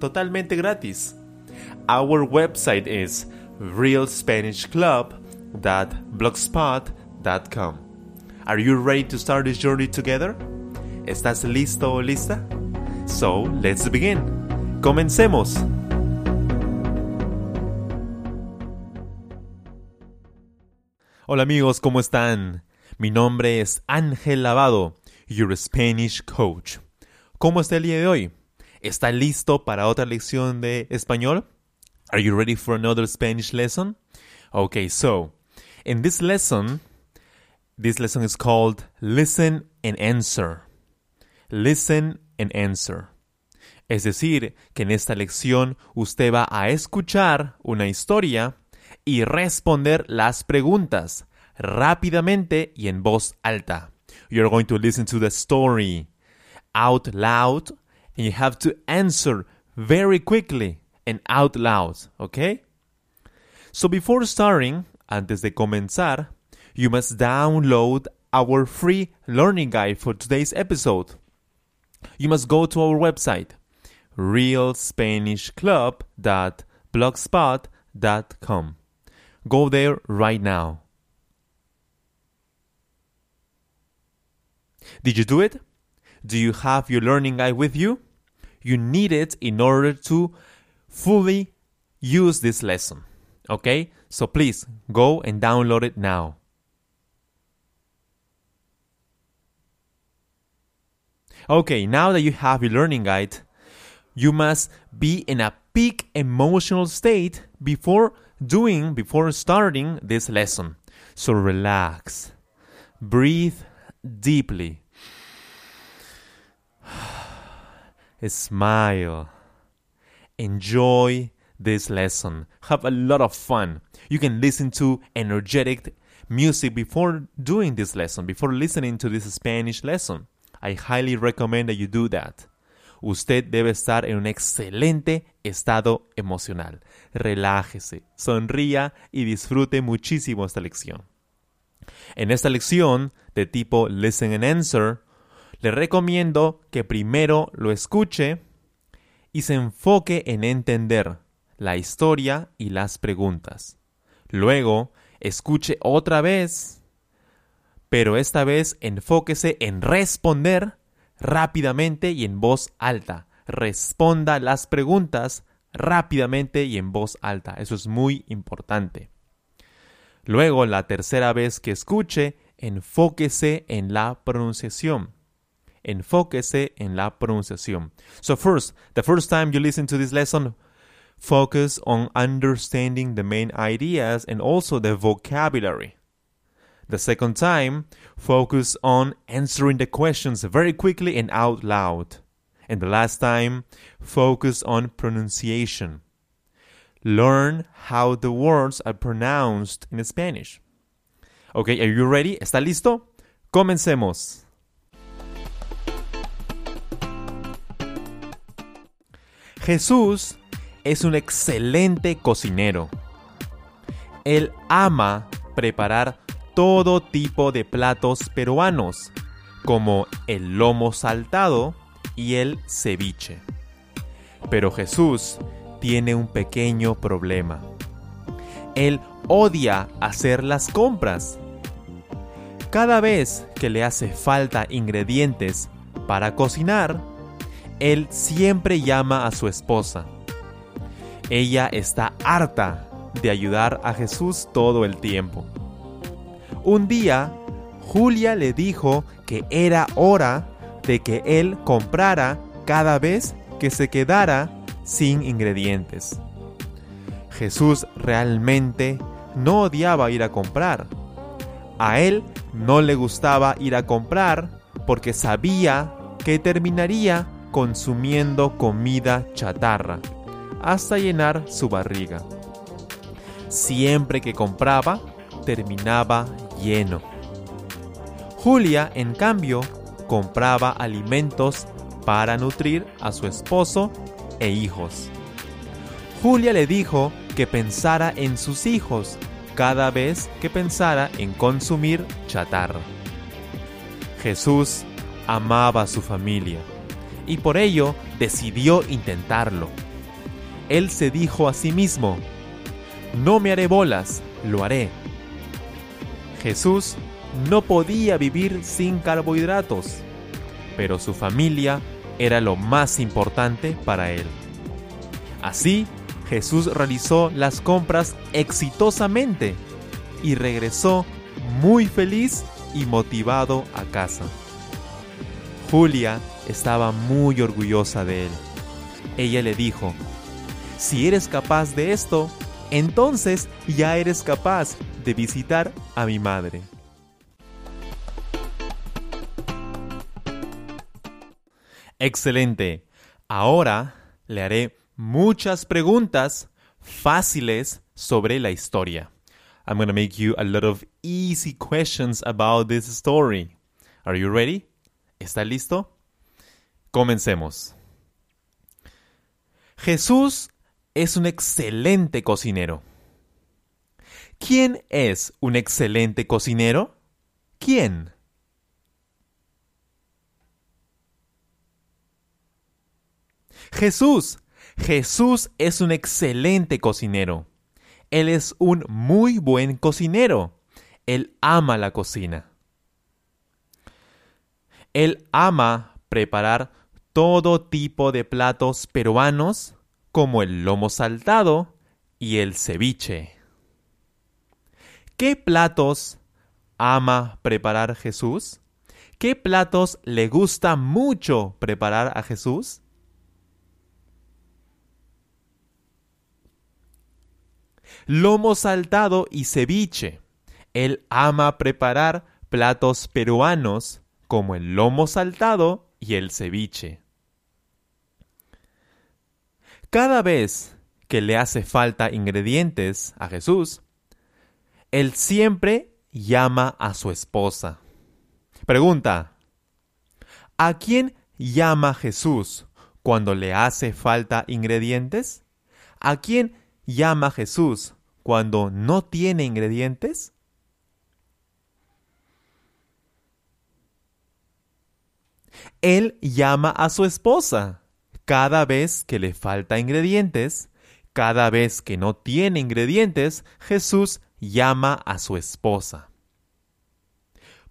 totalmente gratis. Our website is realspanishclub.blogspot.com. Are you ready to start this journey together? ¿Estás listo o lista? So, let's begin. Comencemos. Hola amigos, ¿cómo están? Mi nombre es Ángel Lavado, your Spanish coach. ¿Cómo está el día de hoy? ¿Está listo para otra lección de español? Are you ready for another Spanish lesson? Okay, so in this lesson, this lesson is called Listen and Answer. Listen and Answer. Es decir, que en esta lección usted va a escuchar una historia y responder las preguntas rápidamente y en voz alta. You're going to listen to the story out loud and you have to answer very quickly and out loud, okay? So before starting, antes de comenzar, you must download our free learning guide for today's episode. You must go to our website, realspanishclub.blogspot.com. Go there right now. Did you do it? Do you have your learning guide with you? You need it in order to fully use this lesson. Okay? So please go and download it now. Okay, now that you have your learning guide, you must be in a peak emotional state before doing, before starting this lesson. So relax, breathe deeply, smile, enjoy this lesson, have a lot of fun. You can listen to energetic music before doing this lesson, before listening to this Spanish lesson. I highly recommend that you do that. Usted debe estar en un excelente estado emocional. Relájese, sonría y disfrute muchísimo esta lección. En esta lección de tipo Listen and Answer, le recomiendo que primero lo escuche y se enfoque en entender la historia y las preguntas. Luego, escuche otra vez, pero esta vez enfóquese en responder rápidamente y en voz alta. Responda las preguntas rápidamente y en voz alta. Eso es muy importante. Luego, la tercera vez que escuche, enfóquese en la pronunciación. Enfóquese en la pronunciación. So first, the first time you listen to this lesson, focus on understanding the main ideas and also the vocabulary. The second time, focus on answering the questions very quickly and out loud. And the last time, focus on pronunciation. Learn how the words are pronounced in Spanish. Okay, are you ready? ¿Está listo? Comencemos. Jesús es un excelente cocinero. Él ama preparar todo tipo de platos peruanos, como el lomo saltado y el ceviche. Pero Jesús tiene un pequeño problema. Él odia hacer las compras. Cada vez que le hace falta ingredientes para cocinar, él siempre llama a su esposa. Ella está harta de ayudar a Jesús todo el tiempo. Un día, Julia le dijo que era hora de que él comprara cada vez que se quedara sin ingredientes. Jesús realmente no odiaba ir a comprar. A él no le gustaba ir a comprar porque sabía que terminaría consumiendo comida chatarra, hasta llenar su barriga. Siempre que compraba, terminaba lleno. Julia, en cambio, compraba alimentos para nutrir a su esposo e hijos. Julia le dijo que pensara en sus hijos cada vez que pensara en consumir chatarra. Jesús amaba a su familia y por ello decidió intentarlo. Él se dijo a sí mismo, no me haré bolas, lo haré. Jesús no podía vivir sin carbohidratos, pero su familia era lo más importante para él. Así, Jesús realizó las compras exitosamente y regresó muy feliz y motivado a casa. Julia estaba muy orgullosa de él. Ella le dijo, si eres capaz de esto, entonces ya eres capaz de visitar a mi madre. Excelente. Ahora le haré muchas preguntas fáciles sobre la historia. I'm going to make you a lot of easy questions about this story. Are you ready? ¿Está listo? Comencemos. Jesús es un excelente cocinero. ¿Quién es un excelente cocinero? ¿Quién? Jesús. Jesús es un excelente cocinero. Él es un muy buen cocinero. Él ama la cocina. Él ama preparar todo tipo de platos peruanos como el lomo saltado y el ceviche. ¿Qué platos ama preparar Jesús? ¿Qué platos le gusta mucho preparar a Jesús? lomo saltado y ceviche. Él ama preparar platos peruanos como el lomo saltado y el ceviche. Cada vez que le hace falta ingredientes a Jesús, él siempre llama a su esposa. Pregunta, ¿a quién llama Jesús cuando le hace falta ingredientes? ¿A quién llama Jesús cuando no tiene ingredientes? Él llama a su esposa cada vez que le falta ingredientes, cada vez que no tiene ingredientes, Jesús llama a su esposa.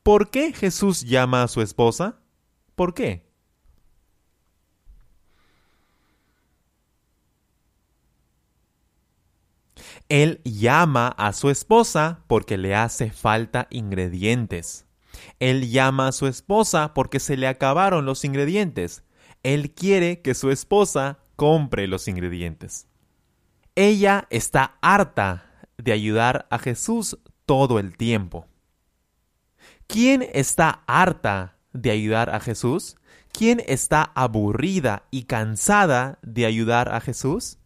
¿Por qué Jesús llama a su esposa? ¿Por qué? Él llama a su esposa porque le hace falta ingredientes. Él llama a su esposa porque se le acabaron los ingredientes. Él quiere que su esposa compre los ingredientes. Ella está harta de ayudar a Jesús todo el tiempo. ¿Quién está harta de ayudar a Jesús? ¿Quién está aburrida y cansada de ayudar a Jesús?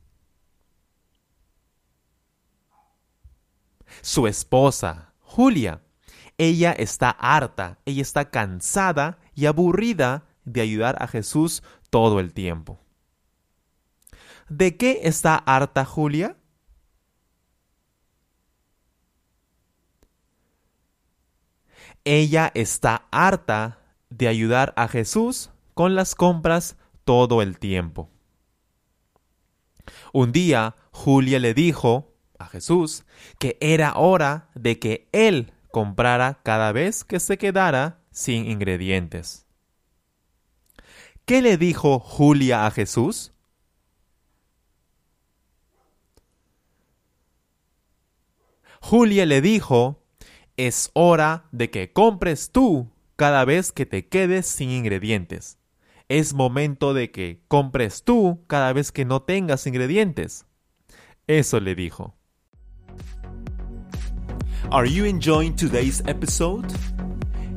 su esposa, Julia. Ella está harta, ella está cansada y aburrida de ayudar a Jesús todo el tiempo. ¿De qué está harta Julia? Ella está harta de ayudar a Jesús con las compras todo el tiempo. Un día Julia le dijo a Jesús que era hora de que Él comprara cada vez que se quedara sin ingredientes. ¿Qué le dijo Julia a Jesús? Julia le dijo, es hora de que compres tú cada vez que te quedes sin ingredientes. Es momento de que compres tú cada vez que no tengas ingredientes. Eso le dijo. Are you enjoying today's episode?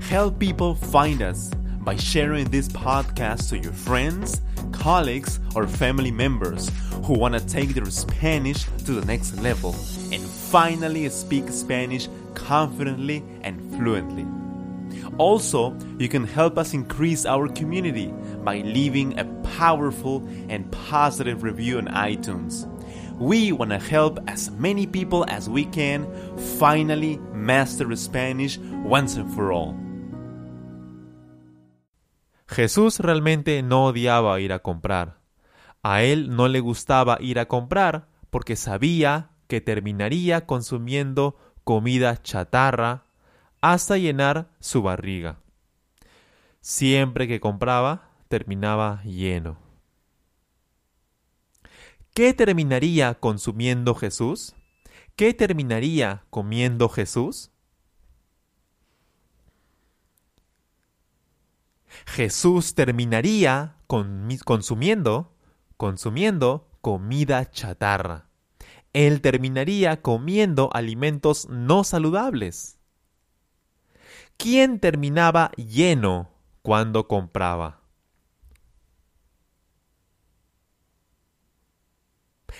Help people find us by sharing this podcast to your friends, colleagues or family members who want to take their Spanish to the next level and finally speak Spanish confidently and fluently. Also, you can help us increase our community by leaving a powerful and positive review on iTunes. We want help as many people as we can finally master Spanish once and for all. Jesús realmente no odiaba ir a comprar. A él no le gustaba ir a comprar porque sabía que terminaría consumiendo comida chatarra hasta llenar su barriga. Siempre que compraba, terminaba lleno. ¿Qué terminaría consumiendo Jesús? ¿Qué terminaría comiendo Jesús? Jesús terminaría consumiendo, consumiendo comida chatarra. Él terminaría comiendo alimentos no saludables. ¿Quién terminaba lleno cuando compraba?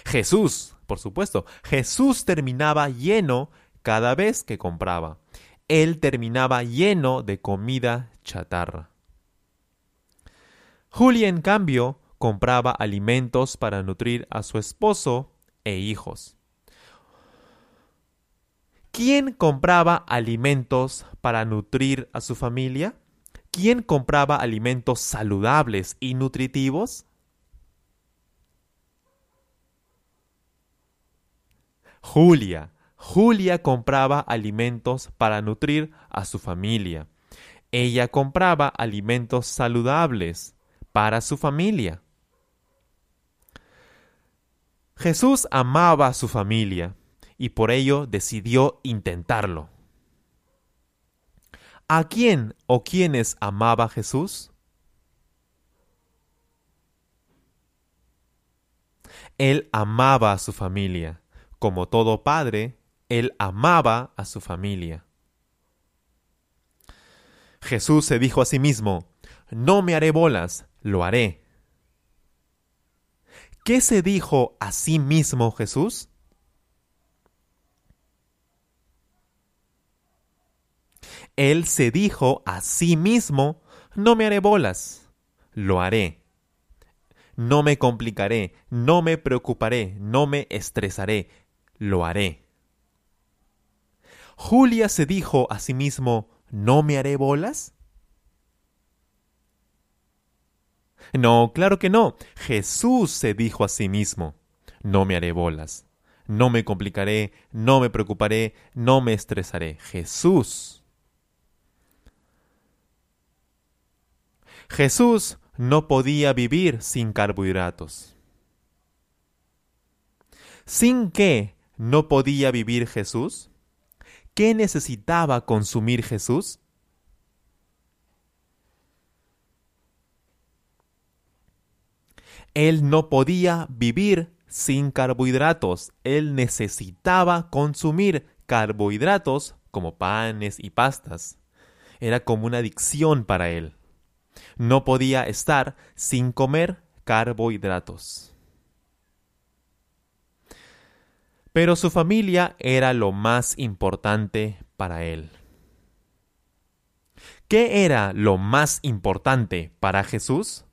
Jesús, por supuesto. Jesús terminaba lleno cada vez que compraba. Él terminaba lleno de comida chatarra. Julia, en cambio, compraba alimentos para nutrir a su esposo e hijos. ¿Quién compraba alimentos para nutrir a su familia? ¿Quién compraba alimentos saludables y nutritivos? Julia. Julia compraba alimentos para nutrir a su familia. Ella compraba alimentos saludables para su familia. Jesús amaba a su familia y por ello decidió intentarlo. ¿A quién o quiénes amaba Jesús? Él amaba a su familia. Como todo padre, él amaba a su familia. Jesús se dijo a sí mismo, no me haré bolas, lo haré. ¿Qué se dijo a sí mismo Jesús? Él se dijo a sí mismo, no me haré bolas, lo haré. No me complicaré, no me preocuparé, no me estresaré, lo haré. Julia se dijo a sí mismo, ¿no me haré bolas? No, claro que no. Jesús se dijo a sí mismo, no me haré bolas, no me complicaré, no me preocuparé, no me estresaré. Jesús. Jesús no podía vivir sin carbohidratos. ¿Sin qué no podía vivir Jesús? ¿Qué necesitaba consumir Jesús? Él no podía vivir sin carbohidratos. Él necesitaba consumir carbohidratos como panes y pastas. Era como una adicción para él. No podía estar sin comer carbohidratos. Pero su familia era lo más importante para él. ¿Qué era lo más importante para Jesús?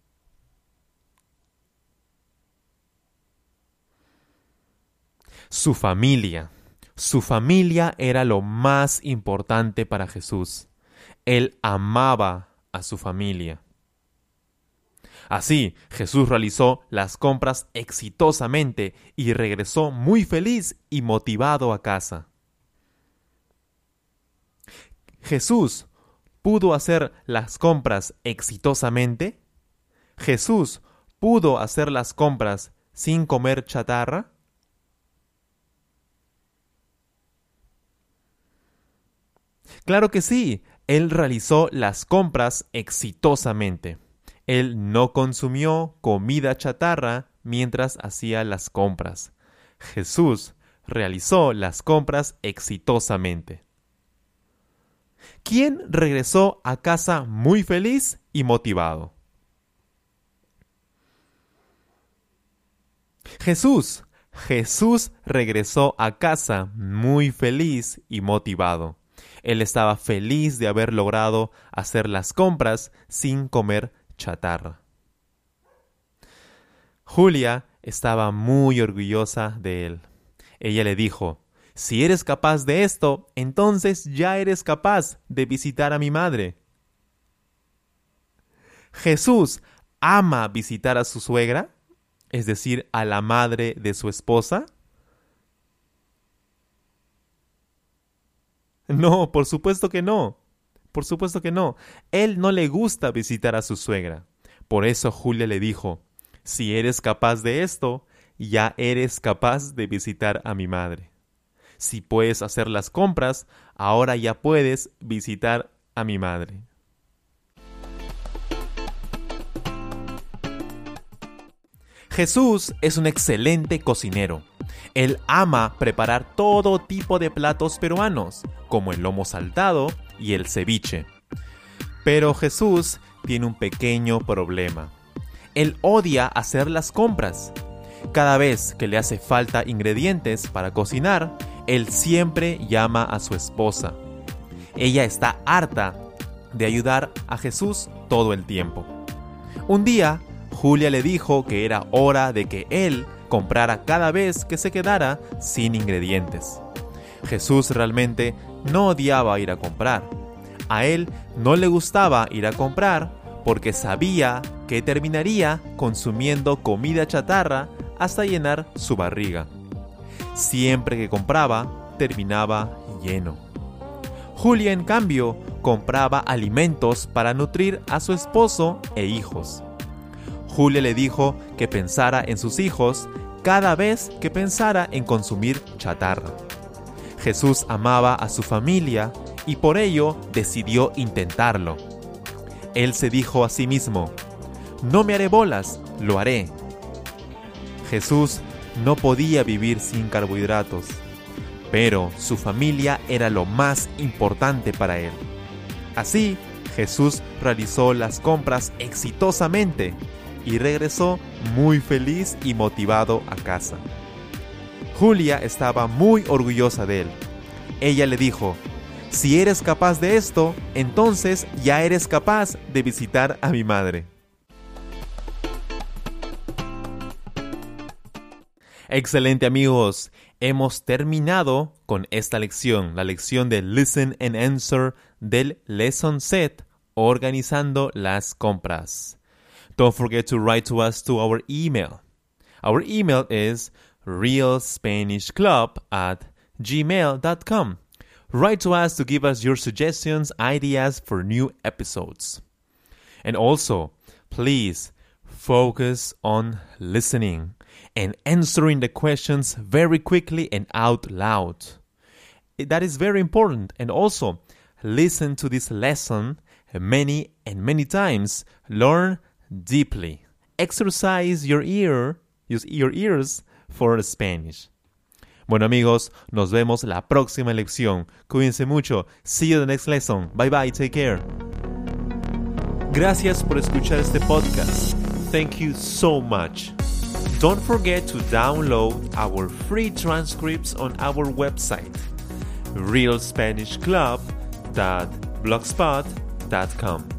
Su familia. Su familia era lo más importante para Jesús. Él amaba a su familia. Así, Jesús realizó las compras exitosamente y regresó muy feliz y motivado a casa. Jesús pudo hacer las compras exitosamente. Jesús pudo hacer las compras sin comer chatarra. Claro que sí, él realizó las compras exitosamente. Él no consumió comida chatarra mientras hacía las compras. Jesús realizó las compras exitosamente. ¿Quién regresó a casa muy feliz y motivado? Jesús, Jesús regresó a casa muy feliz y motivado. Él estaba feliz de haber logrado hacer las compras sin comer chatarra. Julia estaba muy orgullosa de él. Ella le dijo, si eres capaz de esto, entonces ya eres capaz de visitar a mi madre. Jesús ama visitar a su suegra, es decir, a la madre de su esposa. No, por supuesto que no. Por supuesto que no. Él no le gusta visitar a su suegra. Por eso Julia le dijo, si eres capaz de esto, ya eres capaz de visitar a mi madre. Si puedes hacer las compras, ahora ya puedes visitar a mi madre. Jesús es un excelente cocinero. Él ama preparar todo tipo de platos peruanos, como el lomo saltado y el ceviche. Pero Jesús tiene un pequeño problema. Él odia hacer las compras. Cada vez que le hace falta ingredientes para cocinar, él siempre llama a su esposa. Ella está harta de ayudar a Jesús todo el tiempo. Un día, Julia le dijo que era hora de que él comprara cada vez que se quedara sin ingredientes. Jesús realmente no odiaba ir a comprar. A él no le gustaba ir a comprar porque sabía que terminaría consumiendo comida chatarra hasta llenar su barriga. Siempre que compraba, terminaba lleno. Julia, en cambio, compraba alimentos para nutrir a su esposo e hijos. Julia le dijo que pensara en sus hijos cada vez que pensara en consumir chatarra. Jesús amaba a su familia y por ello decidió intentarlo. Él se dijo a sí mismo, no me haré bolas, lo haré. Jesús no podía vivir sin carbohidratos, pero su familia era lo más importante para él. Así, Jesús realizó las compras exitosamente y regresó muy feliz y motivado a casa. Julia estaba muy orgullosa de él. Ella le dijo, si eres capaz de esto, entonces ya eres capaz de visitar a mi madre. Excelente amigos, hemos terminado con esta lección, la lección de Listen and Answer del Lesson Set, organizando las compras. Don't forget to write to us to our email. Our email is realspanishclub at gmail.com. Write to us to give us your suggestions, ideas for new episodes. And also, please focus on listening and answering the questions very quickly and out loud. That is very important. And also, listen to this lesson many and many times. Learn deeply. Exercise your ear, use your ears for Spanish. Bueno amigos, nos vemos la próxima lección. Cuídense mucho. See you the next lesson. Bye bye, take care. Gracias por escuchar este podcast. Thank you so much. Don't forget to download our free transcripts on our website, realspanishclub.blogspot.com.